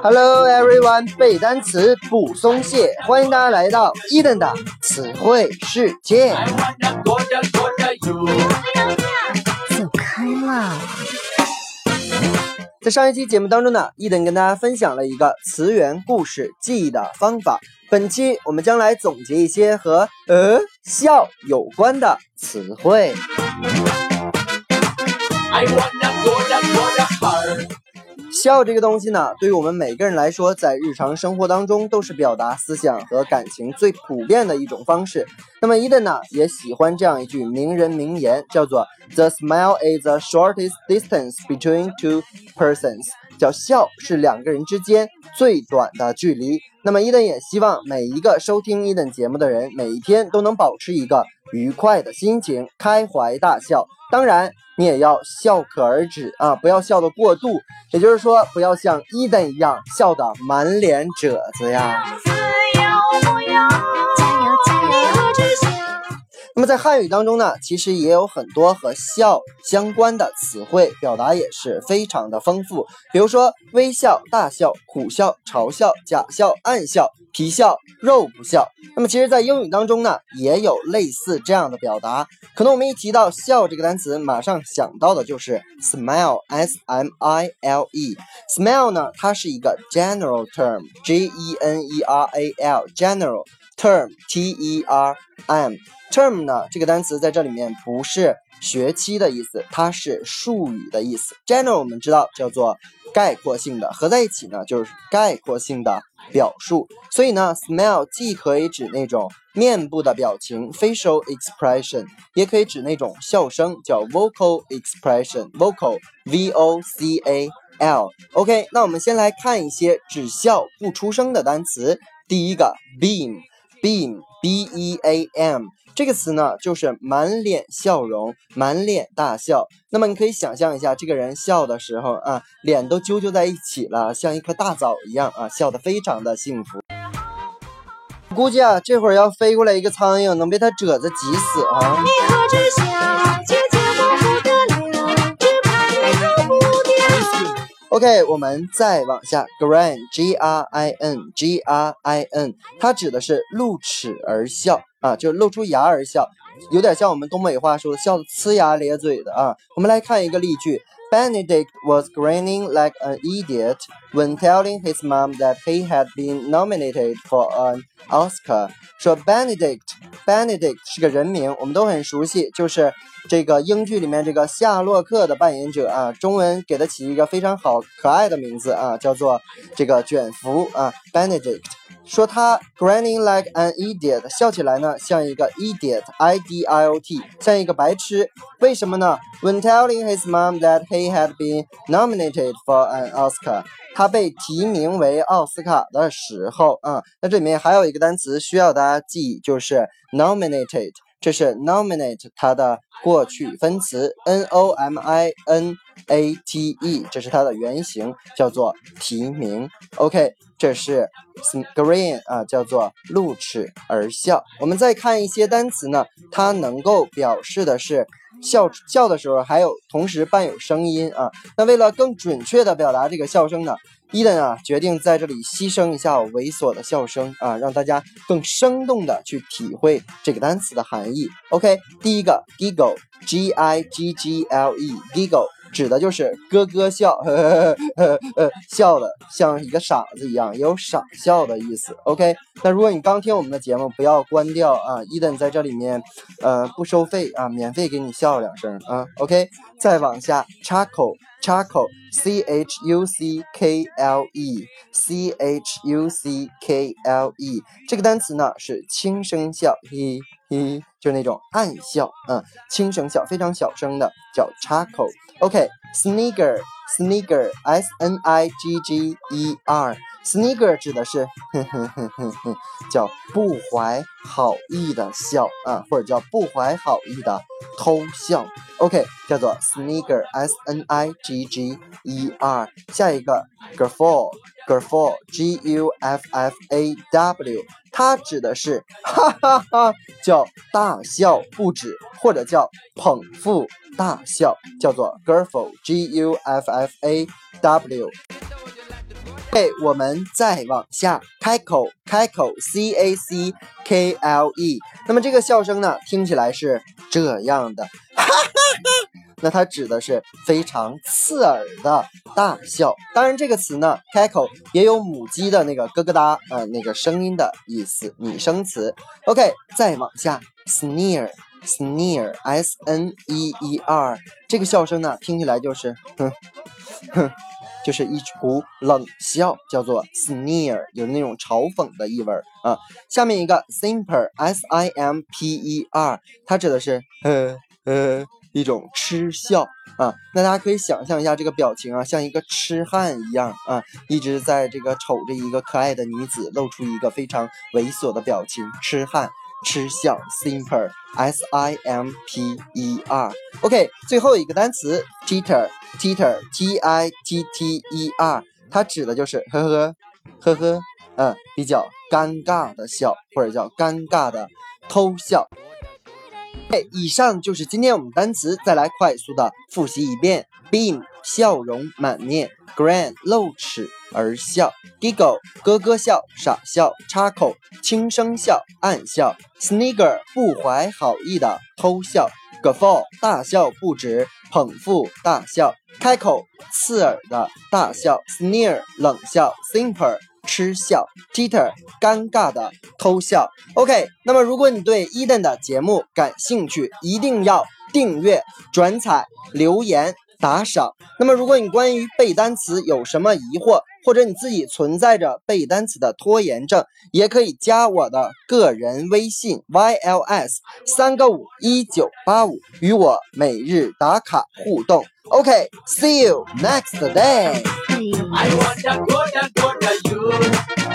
Hello everyone，背单词不松懈，欢迎大家来到伊登的词汇世界。I wanna go go you. 走开啦！在上一期节目当中呢，伊登跟大家分享了一个词源故事记忆的方法。本期我们将来总结一些和呃笑有关的词汇。I wanna go to go to her. 笑这个东西呢，对于我们每个人来说，在日常生活当中都是表达思想和感情最普遍的一种方式。那么伊登呢，也喜欢这样一句名人名言，叫做 “The smile is the shortest distance between two persons”，叫笑是两个人之间最短的距离。那么伊登也希望每一个收听伊登节目的人，每一天都能保持一个愉快的心情，开怀大笑。当然，你也要笑可而止啊，不要笑得过度。也就是说，不要像伊登一样笑得满脸褶子呀。那么在汉语当中呢，其实也有很多和笑相关的词汇，表达也是非常的丰富。比如说微笑、大笑、苦笑、嘲笑、假笑、暗笑、皮笑、肉不笑。那么其实，在英语当中呢，也有类似这样的表达。可能我们一提到笑这个单词，马上想到的就是 smile，s m i l e。smile 呢，它是一个 general term，g e n e r a l，general term t e r m。term 呢，这个单词在这里面不是学期的意思，它是术语的意思。general 我们知道叫做概括性的，合在一起呢就是概括性的表述。所以呢，smile 既可以指那种面部的表情 （facial expression），也可以指那种笑声，叫 vocal expression（vocal v o c a l）。OK，那我们先来看一些只笑不出声的单词。第一个，beam beam，beam。这个词呢，就是满脸笑容，满脸大笑。那么你可以想象一下，这个人笑的时候啊，脸都揪揪在一起了，像一颗大枣一样啊，笑得非常的幸福。估计啊，这会儿要飞过来一个苍蝇，能被他褶子挤死啊！OK，我们再往下，grin，g r i n，g r i n，它指的是露齿而笑啊，就露出牙而笑，有点像我们东北话说的笑得呲牙咧嘴的啊。我们来看一个例句 ：Benedict was grinning like an idiot when telling his mom that he had been nominated for an Oscar。说 Benedict，Benedict 是个人名，我们都很熟悉，就是这个英剧里面这个夏洛克的扮演者啊，中文给他起一个非常好可爱的名字啊，叫做这个卷福啊，Benedict。 说他 grinning like an idiot，笑起来呢像一个 idiot，i d i o t，像一个白痴。为什么呢？When telling his mom that he had been nominated for an Oscar，他被提名为奥斯卡的时候啊，那这里面还有一个单词需要大家记，就是 nominated。这是 nominate 它的过去分词 n o m i n a t e，这是它的原型，叫做提名。OK，这是 green 啊，叫做露齿而笑。我们再看一些单词呢，它能够表示的是笑笑的时候还有同时伴有声音啊。那为了更准确的表达这个笑声呢，伊登啊决定在这里牺牲一下猥琐的笑声啊，让大家更生动的去体会这个单词的含义。OK，第一个 giggle，g i g g l e，giggle 指的就是咯咯笑，呵呵呵呵笑的像一个傻子一样，有傻笑的意思。OK，那如果你刚听我们的节目，不要关掉啊，伊登在这里面呃不收费啊，免费给你笑两声啊。OK，再往下插口 chuckle。chuckle，c h u c k l e，c h u c k l e，这个单词呢是轻声笑，嘿嘿，就是那种暗笑，嗯，轻声笑，非常小声的，叫 chuckle。OK，snigger，snigger，s n i g g e r，snigger 指的是哼哼哼哼哼，叫不怀好意的笑啊，或者叫不怀好意的偷笑。OK，叫做 sneaker s n i g g e r。下一个 guffaw，guffaw，g u f f a w，它指的是哈哈哈，叫大笑不止，或者叫捧腹大笑，叫做 guffaw，g u f f a w。哎，我们再往下，开口，开口，c a c k l e。那么这个笑声呢，听起来是这样的，那它指的是非常刺耳的大笑。当然，这个词呢，开口也有母鸡的那个咯咯哒，呃，那个声音的意思，拟声词。OK，再往下，sneer，sneer，s n e e r。这个笑声呢，听起来就是哼哼。就是一股冷笑，叫做 sneer，有那种嘲讽的意味啊。下面一个 simper，s i m p e r，它指的是呃呃一种嗤笑啊。那大家可以想象一下这个表情啊，像一个痴汉一样啊，一直在这个瞅着一个可爱的女子，露出一个非常猥琐的表情，痴汉。吃笑，simple，s i m p e r。OK，最后一个单词，teeter，teeter，t i t t e r，它指的就是呵呵呵呵，嗯，比较尴尬的笑，或者叫尴尬的偷笑。哎，以上就是今天我们单词，再来快速的复习一遍：beam 笑容满面，grin 露齿而笑，giggle 咯咯笑傻笑，插口轻声笑暗笑，snigger 不怀好意的偷笑，guffaw 大笑不止捧腹大笑，开口刺耳的大笑，sneer 冷笑，simper。嗤笑，teeter，尴尬的偷笑。OK，那么如果你对伊登的节目感兴趣，一定要订阅、转采、留言、打赏。那么如果你关于背单词有什么疑惑或者你自己存在着背单词的拖延症也可以加我的个人微信 yls 三个五一九八五与我每日打卡互动。Ok see you next day i want to go to